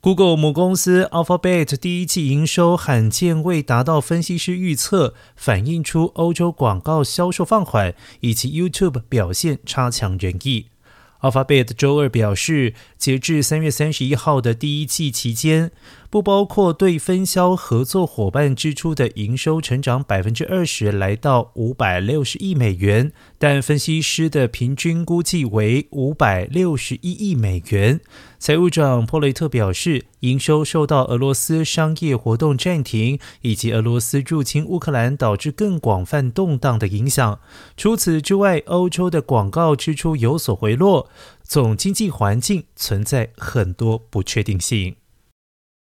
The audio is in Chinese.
Google 母公司 Alphabet 第一季营收罕见未达到分析师预测，反映出欧洲广告销售放缓，以及 YouTube 表现差强人意。Alphabet 周二表示，截至三月三十一号的第一季期间。不包括对分销合作伙伴支出的营收成长百分之二十，来到五百六十亿美元，但分析师的平均估计为五百六十一亿美元。财务长波雷特表示，营收受到俄罗斯商业活动暂停以及俄罗斯入侵乌克兰导致更广泛动荡的影响。除此之外，欧洲的广告支出有所回落，总经济环境存在很多不确定性。